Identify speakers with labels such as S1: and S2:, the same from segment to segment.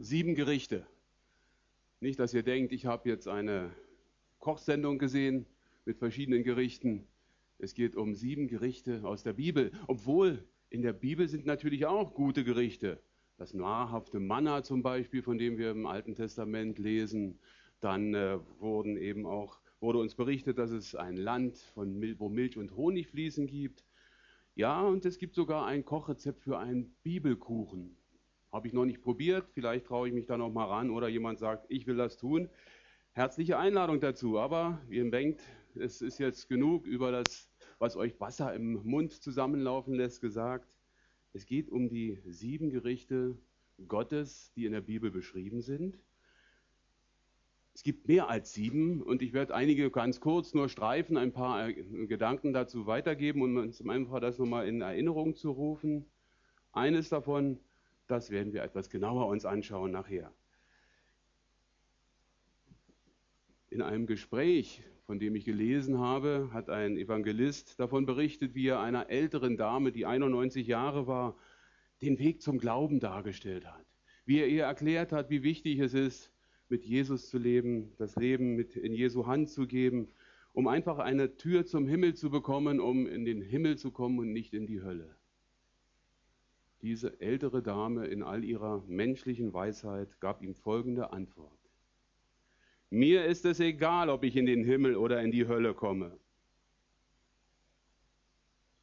S1: sieben Gerichte. Nicht, dass ihr denkt, ich habe jetzt eine Kochsendung gesehen mit verschiedenen Gerichten. Es geht um sieben Gerichte aus der Bibel, obwohl in der Bibel sind natürlich auch gute Gerichte. Das nahrhafte Manna zum Beispiel, von dem wir im Alten Testament lesen. Dann äh, wurden eben auch, wurde uns berichtet, dass es ein Land, von wo Milch und Honig fließen gibt. Ja, und es gibt sogar ein Kochrezept für einen Bibelkuchen. Habe ich noch nicht probiert, vielleicht traue ich mich da noch mal ran oder jemand sagt, ich will das tun. Herzliche Einladung dazu, aber ihr denkt, es ist jetzt genug über das, was euch Wasser im Mund zusammenlaufen lässt, gesagt. Es geht um die sieben Gerichte Gottes, die in der Bibel beschrieben sind. Es gibt mehr als sieben und ich werde einige ganz kurz nur streifen, ein paar äh, Gedanken dazu weitergeben um uns einfach das nochmal in Erinnerung zu rufen. Eines davon das werden wir etwas genauer uns anschauen nachher. In einem Gespräch, von dem ich gelesen habe, hat ein Evangelist davon berichtet, wie er einer älteren Dame, die 91 Jahre war, den Weg zum Glauben dargestellt hat. Wie er ihr erklärt hat, wie wichtig es ist, mit Jesus zu leben, das Leben mit in Jesu Hand zu geben, um einfach eine Tür zum Himmel zu bekommen, um in den Himmel zu kommen und nicht in die Hölle diese ältere Dame in all ihrer menschlichen Weisheit gab ihm folgende Antwort. Mir ist es egal, ob ich in den Himmel oder in die Hölle komme.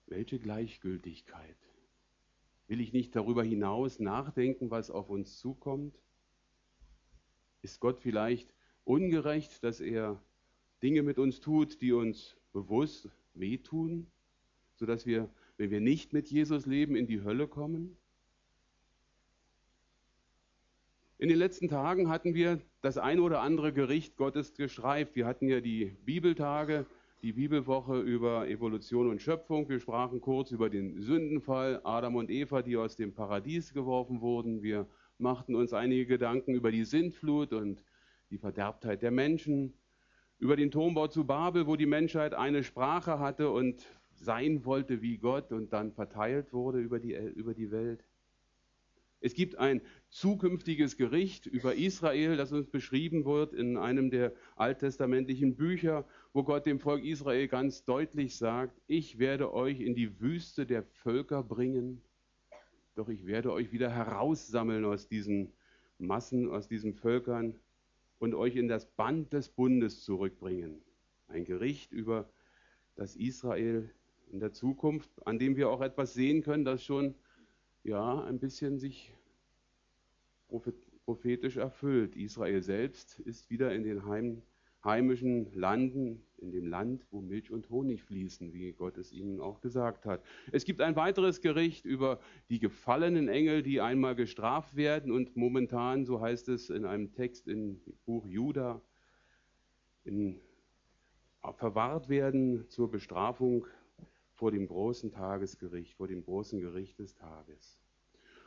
S1: Welche Gleichgültigkeit? Will ich nicht darüber hinaus nachdenken, was auf uns zukommt? Ist Gott vielleicht ungerecht, dass er Dinge mit uns tut, die uns bewusst wehtun, sodass wir wenn wir nicht mit Jesus leben, in die Hölle kommen? In den letzten Tagen hatten wir das ein oder andere Gericht Gottes gestreift. Wir hatten ja die Bibeltage, die Bibelwoche über Evolution und Schöpfung. Wir sprachen kurz über den Sündenfall, Adam und Eva, die aus dem Paradies geworfen wurden. Wir machten uns einige Gedanken über die Sintflut und die Verderbtheit der Menschen, über den Turmbau zu Babel, wo die Menschheit eine Sprache hatte und sein wollte wie Gott und dann verteilt wurde über die, über die Welt. Es gibt ein zukünftiges Gericht über Israel, das uns beschrieben wird in einem der alttestamentlichen Bücher, wo Gott dem Volk Israel ganz deutlich sagt, ich werde euch in die Wüste der Völker bringen, doch ich werde euch wieder heraussammeln aus diesen Massen, aus diesen Völkern und euch in das Band des Bundes zurückbringen. Ein Gericht über das Israel in der Zukunft, an dem wir auch etwas sehen können, das schon ja ein bisschen sich prophetisch erfüllt. Israel selbst ist wieder in den heim, heimischen Landen, in dem Land, wo Milch und Honig fließen, wie Gott es ihnen auch gesagt hat. Es gibt ein weiteres Gericht über die gefallenen Engel, die einmal gestraft werden und momentan, so heißt es in einem Text im Buch Juda, in, verwahrt werden zur Bestrafung vor dem großen Tagesgericht, vor dem großen Gericht des Tages.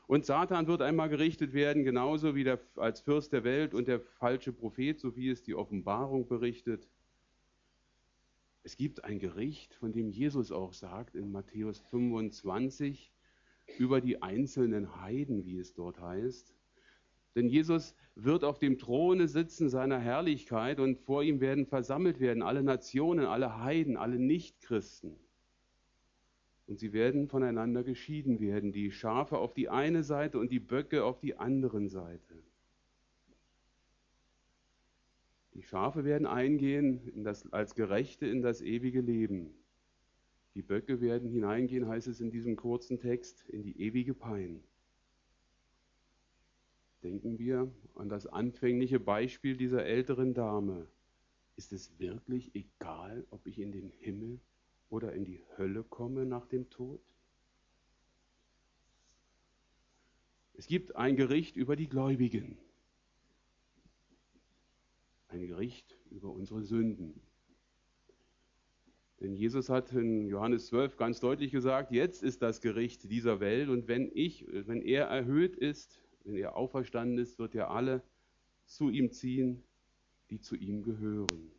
S1: Und Satan wird einmal gerichtet werden, genauso wie der, als Fürst der Welt und der falsche Prophet, so wie es die Offenbarung berichtet. Es gibt ein Gericht, von dem Jesus auch sagt in Matthäus 25 über die einzelnen Heiden, wie es dort heißt. Denn Jesus wird auf dem Throne sitzen seiner Herrlichkeit und vor ihm werden versammelt werden alle Nationen, alle Heiden, alle Nichtchristen und sie werden voneinander geschieden werden, die Schafe auf die eine Seite und die Böcke auf die andere Seite. Die Schafe werden eingehen das, als Gerechte in das ewige Leben. Die Böcke werden hineingehen, heißt es in diesem kurzen Text, in die ewige Pein. Denken wir an das anfängliche Beispiel dieser älteren Dame. Ist es wirklich egal, ob ich in den Himmel oder in die Hölle komme nach dem Tod? Es gibt ein Gericht über die Gläubigen, ein Gericht über unsere Sünden. Denn Jesus hat in Johannes 12 ganz deutlich gesagt, jetzt ist das Gericht dieser Welt und wenn ich, wenn er erhöht ist, wenn er auferstanden ist, wird er alle zu ihm ziehen, die zu ihm gehören.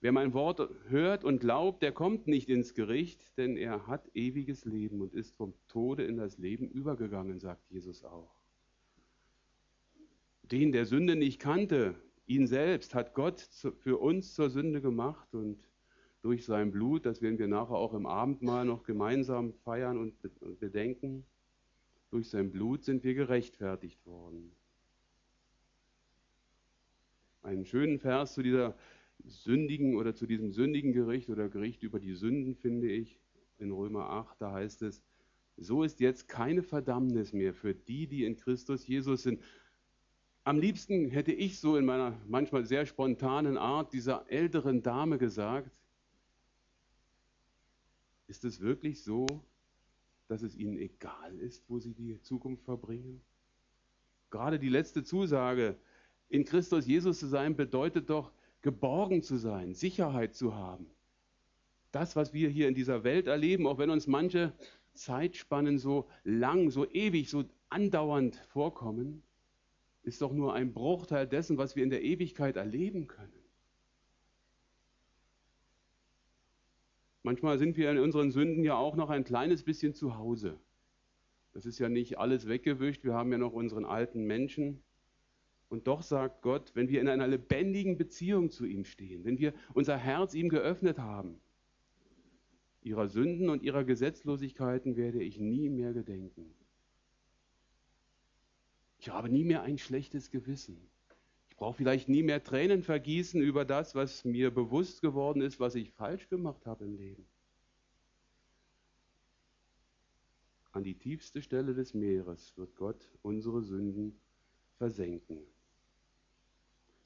S1: Wer mein Wort hört und glaubt, der kommt nicht ins Gericht, denn er hat ewiges Leben und ist vom Tode in das Leben übergegangen, sagt Jesus auch. den der Sünde nicht kannte, ihn selbst, hat Gott für uns zur Sünde gemacht und durch sein Blut, das werden wir nachher auch im Abendmahl noch gemeinsam feiern und bedenken, durch sein Blut sind wir gerechtfertigt worden. Einen schönen Vers zu dieser sündigen oder zu diesem sündigen Gericht oder Gericht über die Sünden finde ich in Römer 8, da heißt es, so ist jetzt keine Verdammnis mehr für die, die in Christus Jesus sind. Am liebsten hätte ich so in meiner manchmal sehr spontanen Art dieser älteren Dame gesagt, ist es wirklich so, dass es ihnen egal ist, wo sie die Zukunft verbringen? Gerade die letzte Zusage, in Christus Jesus zu sein, bedeutet doch, geborgen zu sein, Sicherheit zu haben. Das, was wir hier in dieser Welt erleben, auch wenn uns manche Zeitspannen so lang, so ewig, so andauernd vorkommen, ist doch nur ein Bruchteil dessen, was wir in der Ewigkeit erleben können. Manchmal sind wir in unseren Sünden ja auch noch ein kleines bisschen zu Hause. Das ist ja nicht alles weggewischt. Wir haben ja noch unseren alten Menschen. Und doch sagt Gott, wenn wir in einer lebendigen Beziehung zu ihm stehen, wenn wir unser Herz ihm geöffnet haben, ihrer Sünden und ihrer Gesetzlosigkeiten werde ich nie mehr gedenken. Ich habe nie mehr ein schlechtes Gewissen. Ich brauche vielleicht nie mehr Tränen vergießen über das, was mir bewusst geworden ist, was ich falsch gemacht habe im Leben. An die tiefste Stelle des Meeres wird Gott unsere Sünden versenken.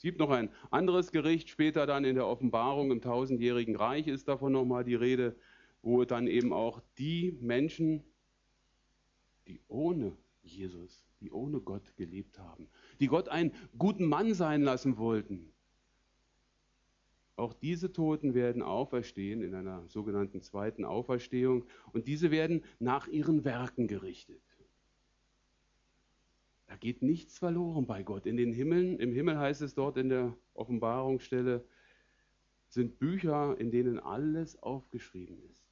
S1: Es gibt noch ein anderes Gericht, später dann in der Offenbarung im tausendjährigen Reich ist davon nochmal die Rede, wo dann eben auch die Menschen, die ohne Jesus, die ohne Gott gelebt haben, die Gott einen guten Mann sein lassen wollten. Auch diese Toten werden auferstehen in einer sogenannten zweiten Auferstehung und diese werden nach ihren Werken gerichtet. Da geht nichts verloren bei Gott. In den Himmeln, im Himmel heißt es dort in der Offenbarungsstelle, sind Bücher, in denen alles aufgeschrieben ist.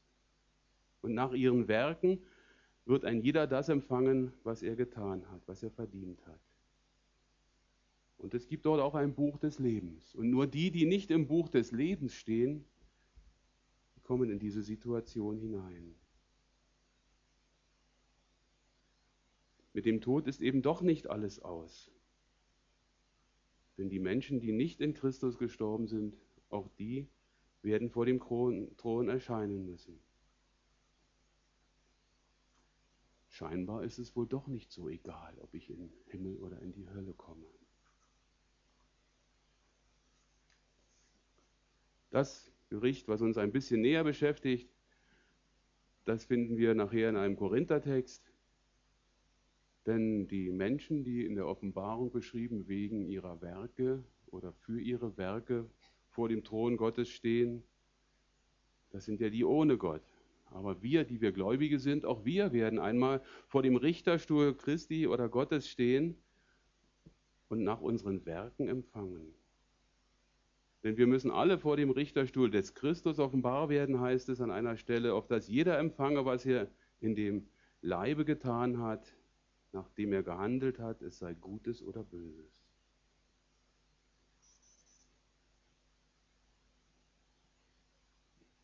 S1: Und nach ihren Werken wird ein jeder das empfangen, was er getan hat, was er verdient hat. Und es gibt dort auch ein Buch des Lebens. Und nur die, die nicht im Buch des Lebens stehen, kommen in diese Situation hinein. Mit dem Tod ist eben doch nicht alles aus. Denn die Menschen, die nicht in Christus gestorben sind, auch die werden vor dem Thron erscheinen müssen. Scheinbar ist es wohl doch nicht so egal, ob ich in den Himmel oder in die Hölle komme. Das Gericht, was uns ein bisschen näher beschäftigt, das finden wir nachher in einem Korinthertext. Denn die Menschen, die in der Offenbarung beschrieben wegen ihrer Werke oder für ihre Werke vor dem Thron Gottes stehen, das sind ja die ohne Gott. Aber wir, die wir Gläubige sind, auch wir werden einmal vor dem Richterstuhl Christi oder Gottes stehen und nach unseren Werken empfangen. Denn wir müssen alle vor dem Richterstuhl des Christus offenbar werden, heißt es an einer Stelle, auf dass jeder empfange, was er in dem Leibe getan hat, nachdem er gehandelt hat, es sei Gutes oder Böses.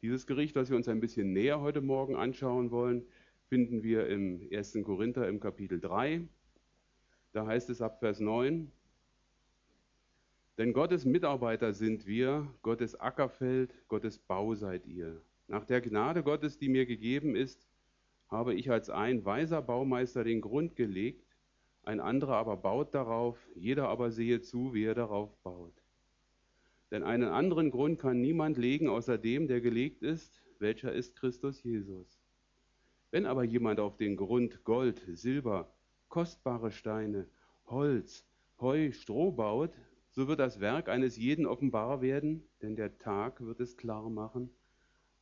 S1: Dieses Gericht, das wir uns ein bisschen näher heute Morgen anschauen wollen, finden wir im 1. Korinther im Kapitel 3. Da heißt es ab Vers 9, denn Gottes Mitarbeiter sind wir, Gottes Ackerfeld, Gottes Bau seid ihr. Nach der Gnade Gottes, die mir gegeben ist, habe ich als ein weiser Baumeister den Grund gelegt, ein anderer aber baut darauf, jeder aber sehe zu, wie er darauf baut. Denn einen anderen Grund kann niemand legen außer dem, der gelegt ist, welcher ist Christus Jesus. Wenn aber jemand auf den Grund Gold, Silber, kostbare Steine, Holz, Heu, Stroh baut, so wird das Werk eines jeden offenbar werden, denn der Tag wird es klar machen,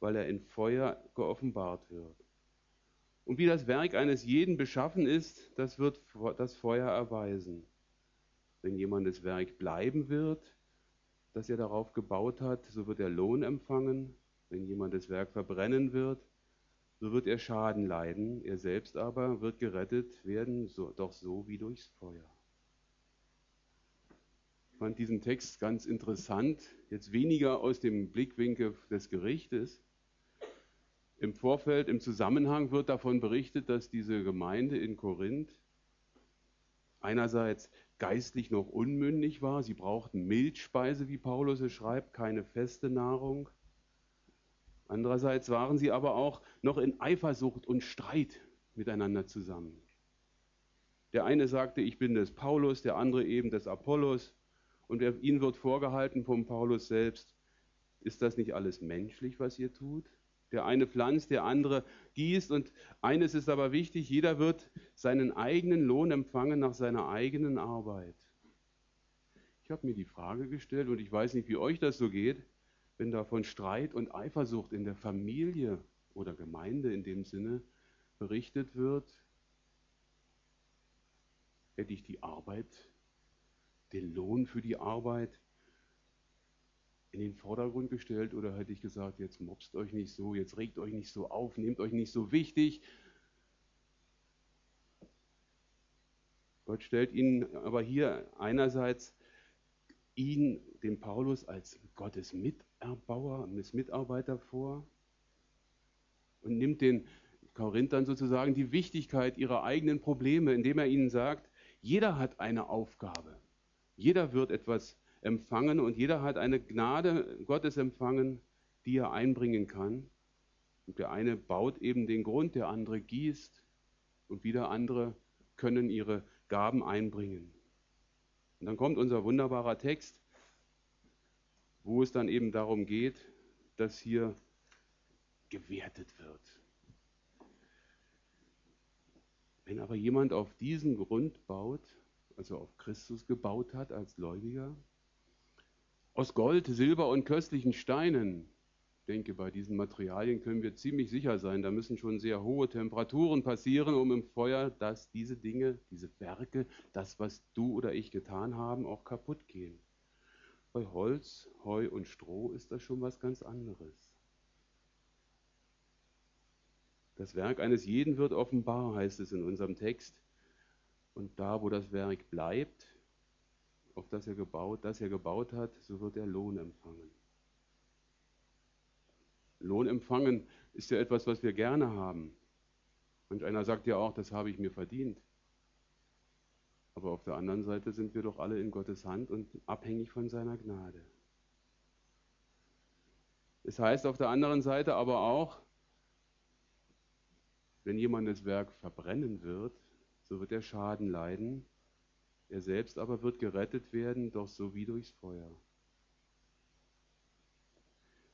S1: weil er in Feuer geoffenbart wird. Und wie das Werk eines jeden beschaffen ist, das wird das Feuer erweisen. Wenn jemandes Werk bleiben wird, das er darauf gebaut hat, so wird er Lohn empfangen. Wenn jemand das Werk verbrennen wird, so wird er Schaden leiden. Er selbst aber wird gerettet werden, so, doch so wie durchs Feuer. fand diesen Text ganz interessant, jetzt weniger aus dem Blickwinkel des Gerichtes. Im Vorfeld, im Zusammenhang wird davon berichtet, dass diese Gemeinde in Korinth einerseits geistlich noch unmündig war, sie brauchten Milchspeise, wie Paulus es schreibt, keine feste Nahrung. Andererseits waren sie aber auch noch in Eifersucht und Streit miteinander zusammen. Der eine sagte, ich bin des Paulus, der andere eben des Apollos. Und ihnen wird vorgehalten vom Paulus selbst, ist das nicht alles menschlich, was ihr tut? Der eine pflanzt, der andere gießt. Und eines ist aber wichtig, jeder wird seinen eigenen Lohn empfangen nach seiner eigenen Arbeit. Ich habe mir die Frage gestellt und ich weiß nicht, wie euch das so geht, wenn da von Streit und Eifersucht in der Familie oder Gemeinde in dem Sinne berichtet wird, hätte ich die Arbeit den Lohn für die Arbeit in den Vordergrund gestellt oder hätte ich gesagt, jetzt mobst euch nicht so, jetzt regt euch nicht so auf, nehmt euch nicht so wichtig. Gott stellt ihn aber hier einerseits ihn, den Paulus, als Gottes Miterbauer, Mitarbeiter vor und nimmt den Korinthern sozusagen die Wichtigkeit ihrer eigenen Probleme, indem er ihnen sagt, jeder hat eine Aufgabe. Jeder wird etwas empfangen und jeder hat eine Gnade Gottes empfangen, die er einbringen kann. Und der eine baut eben den Grund, der andere gießt und wieder andere können ihre Gaben einbringen. Und dann kommt unser wunderbarer Text, wo es dann eben darum geht, dass hier gewertet wird. Wenn aber jemand auf diesen Grund baut, also auf Christus gebaut hat als Gläubiger. Aus Gold, Silber und köstlichen Steinen. Ich denke, bei diesen Materialien können wir ziemlich sicher sein, da müssen schon sehr hohe Temperaturen passieren, um im Feuer, dass diese Dinge, diese Werke, das, was du oder ich getan haben, auch kaputt gehen. Bei Holz, Heu und Stroh ist das schon was ganz anderes. Das Werk eines jeden wird offenbar, heißt es in unserem Text. Und da, wo das Werk bleibt, auf das er gebaut, das er gebaut hat, so wird er Lohn empfangen. Lohn empfangen ist ja etwas, was wir gerne haben. Manch einer sagt ja auch, das habe ich mir verdient. Aber auf der anderen Seite sind wir doch alle in Gottes Hand und abhängig von seiner Gnade. Es heißt auf der anderen Seite aber auch, wenn jemand das Werk verbrennen wird, so wird er Schaden leiden. Er selbst aber wird gerettet werden, doch so wie durchs Feuer.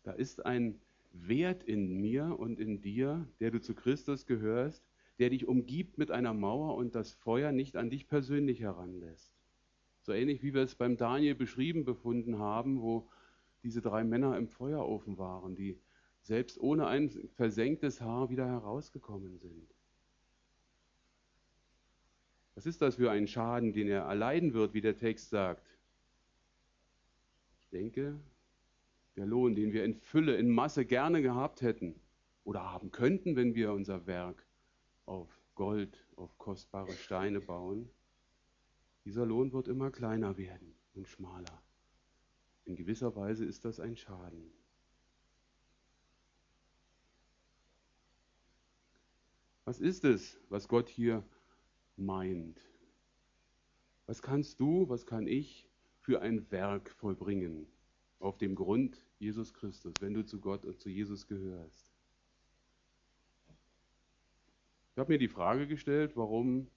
S1: Da ist ein Wert in mir und in dir, der du zu Christus gehörst, der dich umgibt mit einer Mauer und das Feuer nicht an dich persönlich heranlässt. So ähnlich wie wir es beim Daniel beschrieben befunden haben, wo diese drei Männer im Feuerofen waren, die selbst ohne ein versenktes Haar wieder herausgekommen sind. Was ist das für ein Schaden, den er erleiden wird, wie der Text sagt? Ich denke, der Lohn, den wir in Fülle, in Masse gerne gehabt hätten oder haben könnten, wenn wir unser Werk auf Gold, auf kostbare Steine bauen, dieser Lohn wird immer kleiner werden und schmaler. In gewisser Weise ist das ein Schaden. Was ist es, was Gott hier meint. Was kannst du, was kann ich für ein Werk vollbringen auf dem Grund Jesus Christus, wenn du zu Gott und zu Jesus gehörst? Ich habe mir die Frage gestellt, warum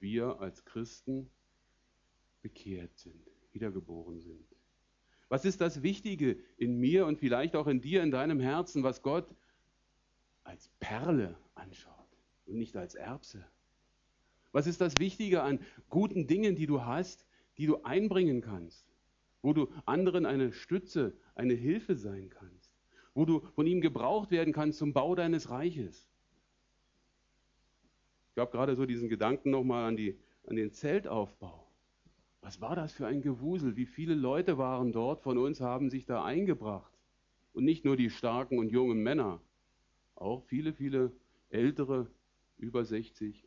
S1: wir als Christen bekehrt sind, wiedergeboren sind. Was ist das Wichtige in mir und vielleicht auch in dir, in deinem Herzen, was Gott als Perle anschaut und nicht als Erbse? Was ist das Wichtige an guten Dingen, die du hast, die du einbringen kannst? Wo du anderen eine Stütze, eine Hilfe sein kannst? Wo du von ihm gebraucht werden kannst zum Bau deines Reiches? Ich habe gerade so diesen Gedanken nochmal an, die, an den Zeltaufbau. Was war das für ein Gewusel? Wie viele Leute waren dort von uns, haben sich da eingebracht? Und nicht nur die starken und jungen Männer, auch viele, viele ältere, über 60,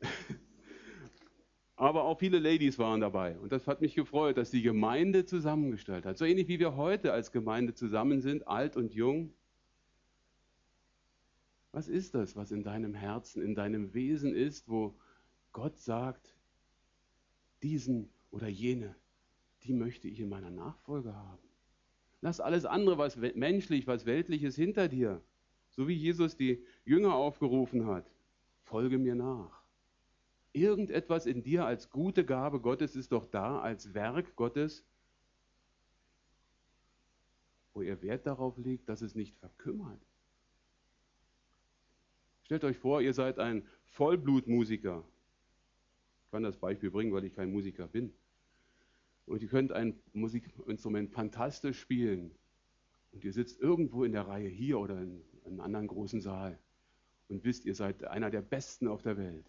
S1: Aber auch viele Ladies waren dabei. Und das hat mich gefreut, dass die Gemeinde zusammengestellt hat. So ähnlich wie wir heute als Gemeinde zusammen sind, alt und jung. Was ist das, was in deinem Herzen, in deinem Wesen ist, wo Gott sagt, diesen oder jene, die möchte ich in meiner Nachfolge haben? Lass alles andere, was menschlich, was weltliches hinter dir. So wie Jesus die Jünger aufgerufen hat. Folge mir nach. Irgendetwas in dir als gute Gabe Gottes ist doch da, als Werk Gottes, wo ihr Wert darauf legt, dass es nicht verkümmert. Stellt euch vor, ihr seid ein Vollblutmusiker. Ich kann das Beispiel bringen, weil ich kein Musiker bin. Und ihr könnt ein Musikinstrument fantastisch spielen. Und ihr sitzt irgendwo in der Reihe hier oder in einem anderen großen Saal und wisst, ihr seid einer der Besten auf der Welt.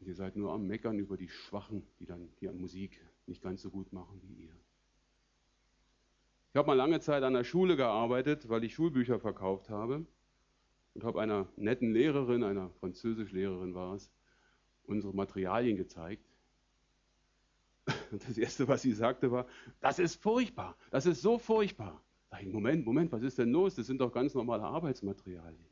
S1: Ihr seid nur am Meckern über die Schwachen, die dann die Musik nicht ganz so gut machen wie ihr. Ich habe mal lange Zeit an der Schule gearbeitet, weil ich Schulbücher verkauft habe und habe einer netten Lehrerin, einer Französischlehrerin war es, unsere Materialien gezeigt. Und das Erste, was sie sagte, war, das ist furchtbar, das ist so furchtbar. Sag ich, Moment, Moment, was ist denn los? Das sind doch ganz normale Arbeitsmaterialien.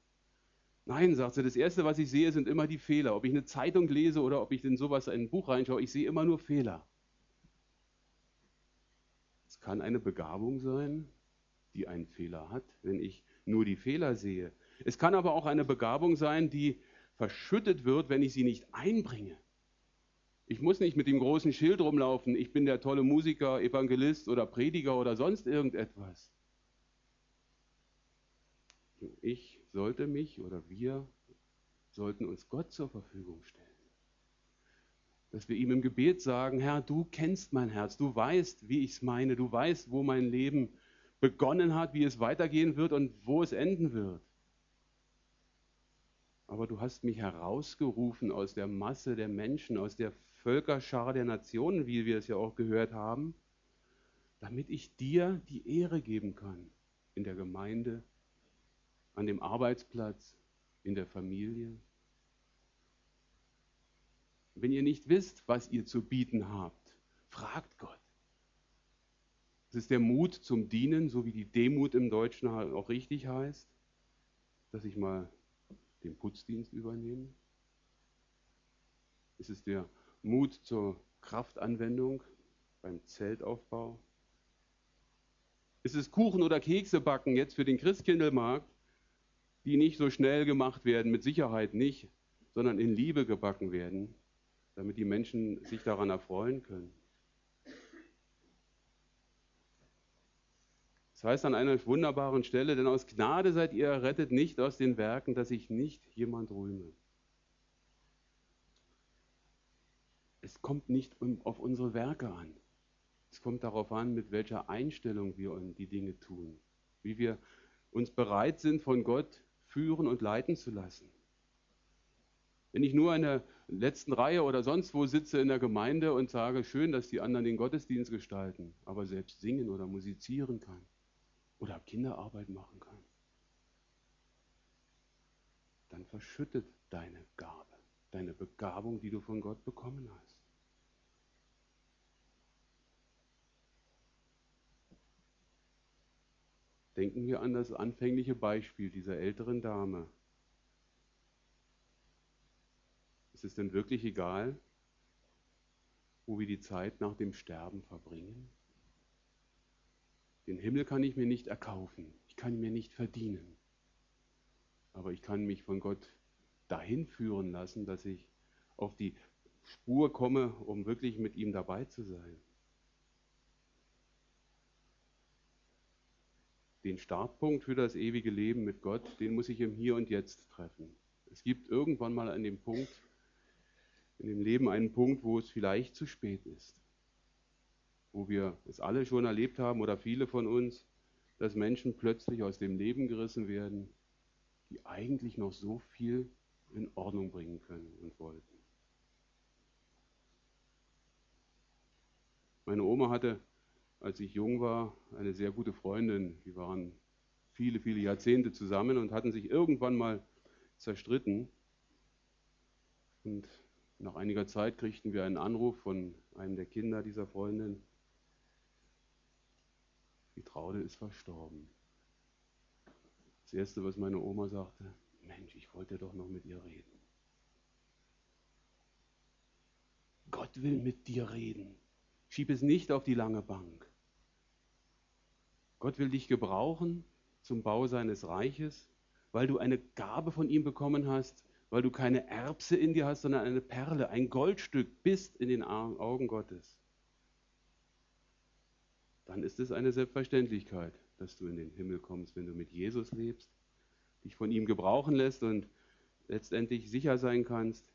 S1: Nein, sagt sie, das Erste, was ich sehe, sind immer die Fehler. Ob ich eine Zeitung lese oder ob ich in sowas in ein Buch reinschaue, ich sehe immer nur Fehler. Es kann eine Begabung sein, die einen Fehler hat, wenn ich nur die Fehler sehe. Es kann aber auch eine Begabung sein, die verschüttet wird, wenn ich sie nicht einbringe. Ich muss nicht mit dem großen Schild rumlaufen, ich bin der tolle Musiker, Evangelist oder Prediger oder sonst irgendetwas. Ich sollte mich oder wir sollten uns Gott zur Verfügung stellen. Dass wir ihm im Gebet sagen, Herr, du kennst mein Herz, du weißt, wie ich es meine, du weißt, wo mein Leben begonnen hat, wie es weitergehen wird und wo es enden wird. Aber du hast mich herausgerufen aus der Masse der Menschen, aus der Völkerschar der Nationen, wie wir es ja auch gehört haben, damit ich dir die Ehre geben kann in der Gemeinde, an dem Arbeitsplatz, in der Familie. Wenn ihr nicht wisst, was ihr zu bieten habt, fragt Gott. Es ist der Mut zum Dienen, so wie die Demut im Deutschen auch richtig heißt, dass ich mal den Putzdienst übernehme. Es ist der Mut zur Kraftanwendung beim Zeltaufbau. Es ist Kuchen oder Kekse backen jetzt für den Christkindlmarkt die nicht so schnell gemacht werden, mit Sicherheit nicht, sondern in Liebe gebacken werden, damit die Menschen sich daran erfreuen können. Das heißt an einer wunderbaren Stelle, denn aus Gnade seid ihr errettet, nicht aus den Werken, dass sich nicht jemand rühme. Es kommt nicht auf unsere Werke an. Es kommt darauf an, mit welcher Einstellung wir die Dinge tun. Wie wir uns bereit sind, von Gott führen und leiten zu lassen. Wenn ich nur in der letzten Reihe oder sonst wo sitze in der Gemeinde und sage, schön, dass die anderen den Gottesdienst gestalten, aber selbst singen oder musizieren kann oder Kinderarbeit machen kann, dann verschüttet deine Gabe, deine Begabung, die du von Gott bekommen hast. Denken wir an das anfängliche Beispiel dieser älteren Dame. Ist es denn wirklich egal, wo wir die Zeit nach dem Sterben verbringen? Den Himmel kann ich mir nicht erkaufen, ich kann ihn mir nicht verdienen, aber ich kann mich von Gott dahin führen lassen, dass ich auf die Spur komme, um wirklich mit ihm dabei zu sein. Den Startpunkt für das ewige Leben mit Gott, den muss ich im Hier und Jetzt treffen. Es gibt irgendwann mal an dem Punkt, in dem Leben einen Punkt, wo es vielleicht zu spät ist. Wo wir es alle schon erlebt haben oder viele von uns, dass Menschen plötzlich aus dem Leben gerissen werden, die eigentlich noch so viel in Ordnung bringen können und wollten. Meine Oma hatte als ich jung war, eine sehr gute Freundin. Die waren viele, viele Jahrzehnte zusammen und hatten sich irgendwann mal zerstritten. Und Nach einiger Zeit kriegten wir einen Anruf von einem der Kinder dieser Freundin. Die Traude ist verstorben. Das Erste, was meine Oma sagte, Mensch, ich wollte doch noch mit ihr reden. Gott will mit dir reden. Schieb es nicht auf die lange Bank. Gott will dich gebrauchen zum Bau seines Reiches, weil du eine Gabe von ihm bekommen hast, weil du keine Erbse in dir hast, sondern eine Perle, ein Goldstück bist in den Augen Gottes. Dann ist es eine Selbstverständlichkeit, dass du in den Himmel kommst, wenn du mit Jesus lebst, dich von ihm gebrauchen lässt und letztendlich sicher sein kannst,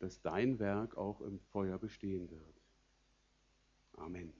S1: dass dein Werk auch im Feuer bestehen wird. Amen.